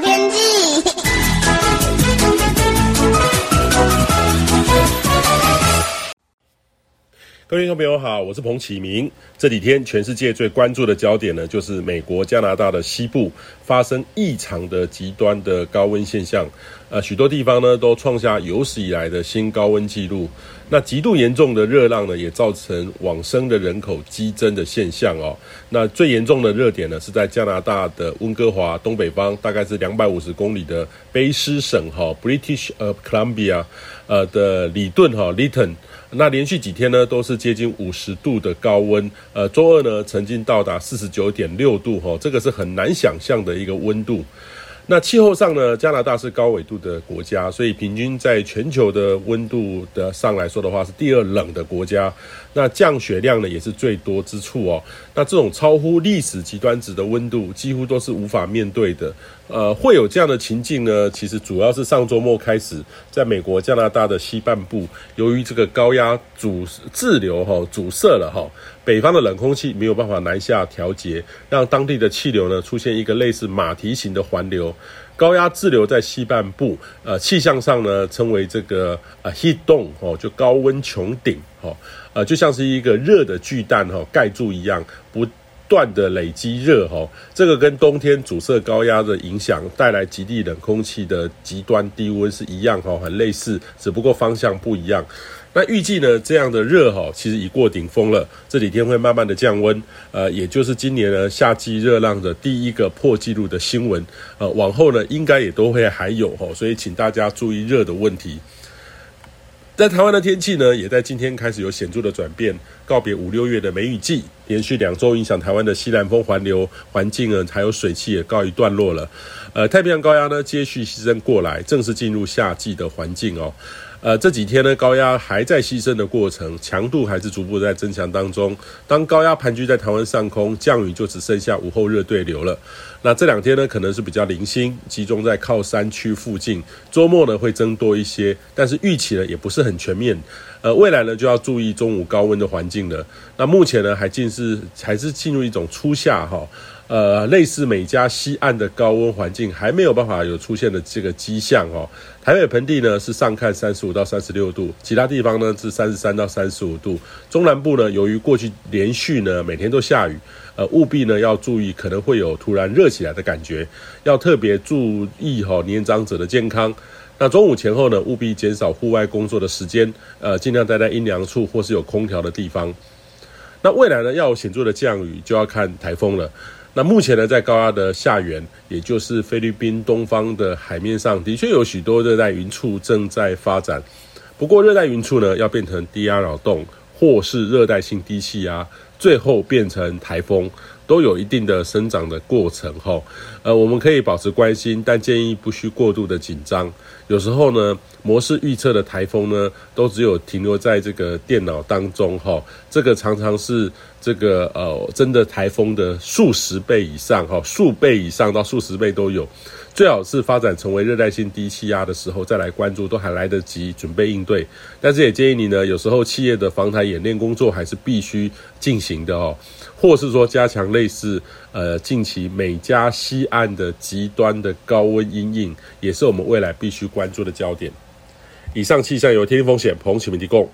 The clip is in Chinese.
天气。各位听众朋友好，我是彭启明。这几天全世界最关注的焦点呢，就是美国、加拿大的西部发生异常的极端的高温现象，呃，许多地方呢都创下有史以来的新高温纪录。那极度严重的热浪呢，也造成往生的人口激增的现象哦。那最严重的热点呢，是在加拿大的温哥华东北方，大概是两百五十公里的卑诗省哈 （British of Columbia） 呃的里顿哈 （Lytton）。那连续几天呢，都是接近五十度的高温。呃，周二呢，曾经到达四十九点六度，哈，这个是很难想象的一个温度。那气候上呢，加拿大是高纬度的国家，所以平均在全球的温度的上来说的话，是第二冷的国家。那降雪量呢，也是最多之处哦。那这种超乎历史极端值的温度，几乎都是无法面对的。呃，会有这样的情境呢，其实主要是上周末开始，在美国、加拿大的西半部，由于这个高压阻滞留哈阻塞了哈，北方的冷空气没有办法南下调节，让当地的气流呢出现一个类似马蹄形的环流。高压滞留在西半部，呃，气象上呢称为这个呃 heat dome 哦，就高温穹顶哦，呃，就像是一个热的巨蛋哈盖住一样，不断的累积热哈，这个跟冬天阻塞高压的影响带来极地冷空气的极端低温是一样哈，很类似，只不过方向不一样。那预计呢，这样的热哈，其实已过顶峰了。这几天会慢慢的降温，呃，也就是今年呢夏季热浪的第一个破纪录的新闻。呃，往后呢，应该也都会还有哈，所以请大家注意热的问题。在台湾的天气呢，也在今天开始有显著的转变，告别五六月的梅雨季，连续两周影响台湾的西南风环流环境呢，还有水汽也告一段落了。呃，太平洋高压呢，接续西伸过来，正式进入夏季的环境哦。呃，这几天呢，高压还在西伸的过程，强度还是逐步在增强当中。当高压盘踞在台湾上空，降雨就只剩下午后热对流了。那这两天呢，可能是比较零星，集中在靠山区附近。周末呢，会增多一些，但是预期呢，也不是很全面。呃，未来呢，就要注意中午高温的环境了。那目前呢，还进是还是进入一种初夏哈。呃，类似美加西岸的高温环境还没有办法有出现的这个迹象哦。台北盆地呢是上看三十五到三十六度，其他地方呢是三十三到三十五度。中南部呢，由于过去连续呢每天都下雨，呃，务必呢要注意可能会有突然热起来的感觉，要特别注意哈、年长者的健康。那中午前后呢，务必减少户外工作的时间，呃，尽量待在阴凉处或是有空调的地方。那未来呢要显著的降雨，就要看台风了。那目前呢，在高压的下缘，也就是菲律宾东方的海面上，的确有许多热带云簇正在发展。不过，热带云簇呢，要变成低压扰动，或是热带性低气压，最后变成台风，都有一定的生长的过程。哈，呃，我们可以保持关心，但建议不需过度的紧张。有时候呢，模式预测的台风呢，都只有停留在这个电脑当中哈。这个常常是这个呃，真的台风的数十倍以上哈，数倍以上到数十倍都有。最好是发展成为热带性低气压的时候再来关注，都还来得及准备应对。但是也建议你呢，有时候企业的防台演练工作还是必须进行的哦，或是说加强类似呃近期美加西岸的极端的高温阴影，也是我们未来必须关注的焦点。以上气象由天气风险彭启明提供。